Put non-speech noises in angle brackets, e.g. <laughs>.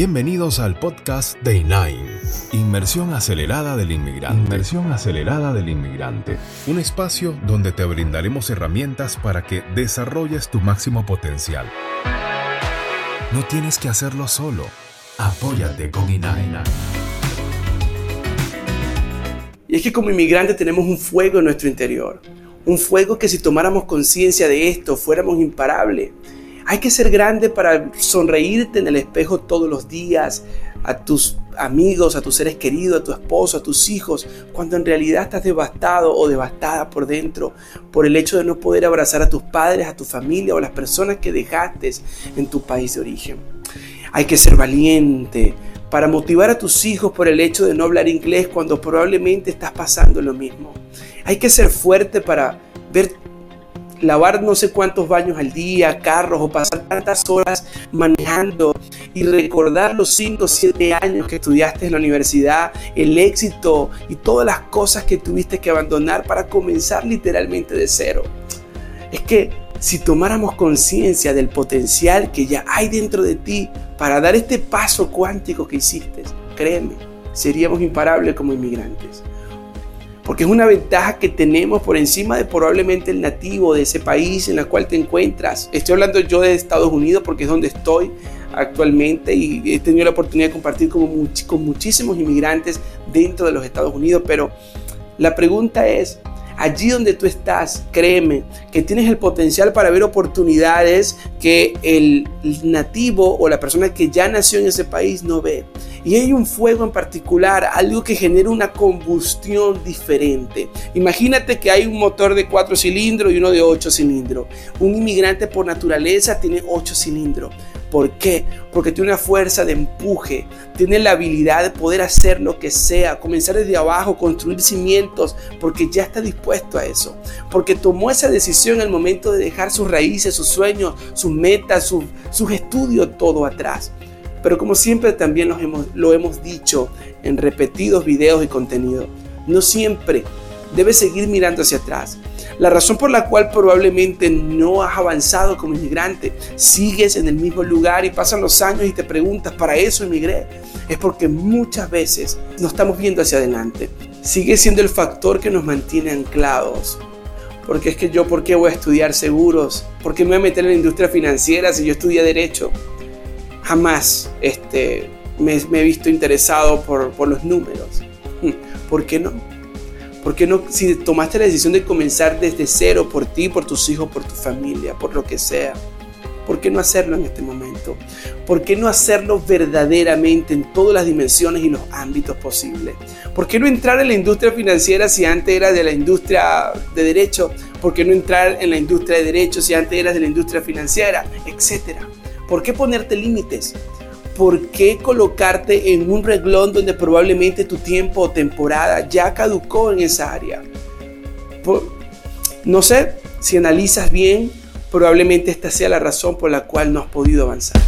Bienvenidos al podcast Day 9, Inmersión Acelerada del Inmigrante. Inmersión Acelerada del Inmigrante. Un espacio donde te brindaremos herramientas para que desarrolles tu máximo potencial. No tienes que hacerlo solo. Apóyate con INAI. Y es que como inmigrante tenemos un fuego en nuestro interior. Un fuego que si tomáramos conciencia de esto fuéramos imparables hay que ser grande para sonreírte en el espejo todos los días a tus amigos, a tus seres queridos, a tu esposo, a tus hijos, cuando en realidad estás devastado o devastada por dentro por el hecho de no poder abrazar a tus padres, a tu familia o a las personas que dejaste en tu país de origen. Hay que ser valiente para motivar a tus hijos por el hecho de no hablar inglés cuando probablemente estás pasando lo mismo. Hay que ser fuerte para ver lavar no sé cuántos baños al día, carros o pasar tantas horas manejando y recordar los 5 o 7 años que estudiaste en la universidad, el éxito y todas las cosas que tuviste que abandonar para comenzar literalmente de cero. Es que si tomáramos conciencia del potencial que ya hay dentro de ti para dar este paso cuántico que hiciste, créeme, seríamos imparables como inmigrantes porque es una ventaja que tenemos por encima de probablemente el nativo de ese país en el cual te encuentras. Estoy hablando yo de Estados Unidos porque es donde estoy actualmente y he tenido la oportunidad de compartir con, muchísimos inmigrantes dentro de los Estados Unidos, pero la pregunta es, allí donde tú estás, créeme que tienes el potencial para ver oportunidades que el nativo o la persona que ya nació en ese país no ve. Y hay un fuego en particular, algo que genera una combustión diferente. Imagínate que hay un motor de cuatro cilindros y uno de ocho cilindros. Un inmigrante por naturaleza tiene ocho cilindros. ¿Por qué? Porque tiene una fuerza de empuje, tiene la habilidad de poder hacer lo que sea, comenzar desde abajo, construir cimientos, porque ya está dispuesto a eso. Porque tomó esa decisión el momento de dejar sus raíces, sus sueños, sus metas, sus, estudios, todo atrás. Pero como siempre también lo hemos, lo hemos dicho en repetidos videos y contenido, no siempre debes seguir mirando hacia atrás. La razón por la cual probablemente no has avanzado como inmigrante, sigues en el mismo lugar y pasan los años y te preguntas, ¿para eso emigré? Es porque muchas veces no estamos viendo hacia adelante. Sigue siendo el factor que nos mantiene anclados. Porque es que yo, ¿por qué voy a estudiar seguros? ¿Por qué me voy a meter en la industria financiera si yo estudié derecho? Jamás este, me, he visto interesado por, por, los números. <laughs> ¿Por qué no? ¿Por qué no? Si tomaste la decisión de comenzar desde cero por ti, por tus hijos, por tu familia, por lo que sea, ¿por qué no hacerlo en este momento? ¿Por qué no hacerlo verdaderamente en todas las dimensiones y los ámbitos posibles? ¿Por qué no entrar en la industria financiera si antes era de la industria de derecho? ¿Por qué no entrar en la industria de derecho si antes eras de la industria financiera? Etcétera. ¿Por qué ponerte límites? ¿Por qué colocarte en un reglón donde probablemente tu tiempo o temporada ya caducó en esa área? no sé, si analizas bien, probablemente esta sea la razón por la cual no has podido avanzar.